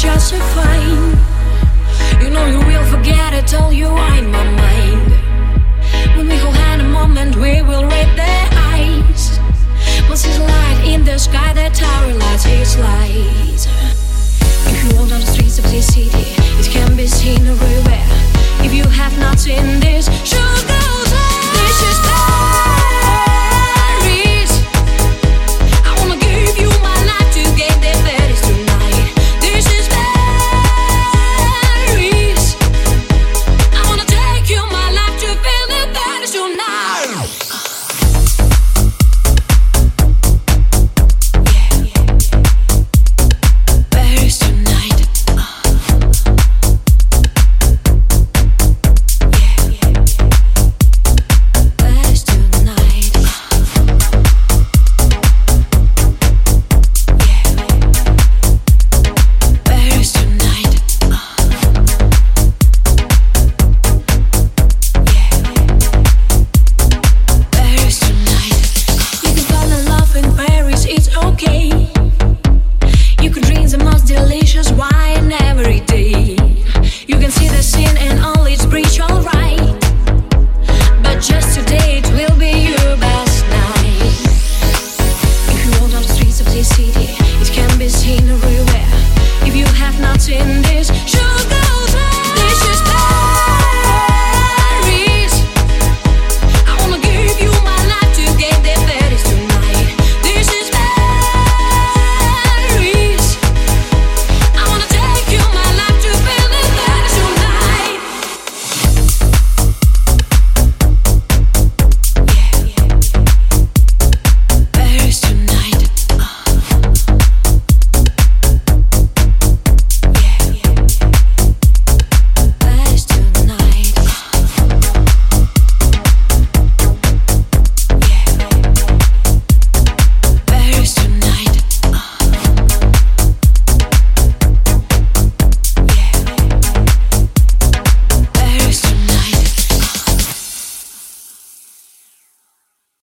justifying. You know you will forget it, all you are in my mind. When we hold hand a moment, we will read their eyes. Once is light in the sky, that tower lights its lights. If you walk down the streets of this city. Seen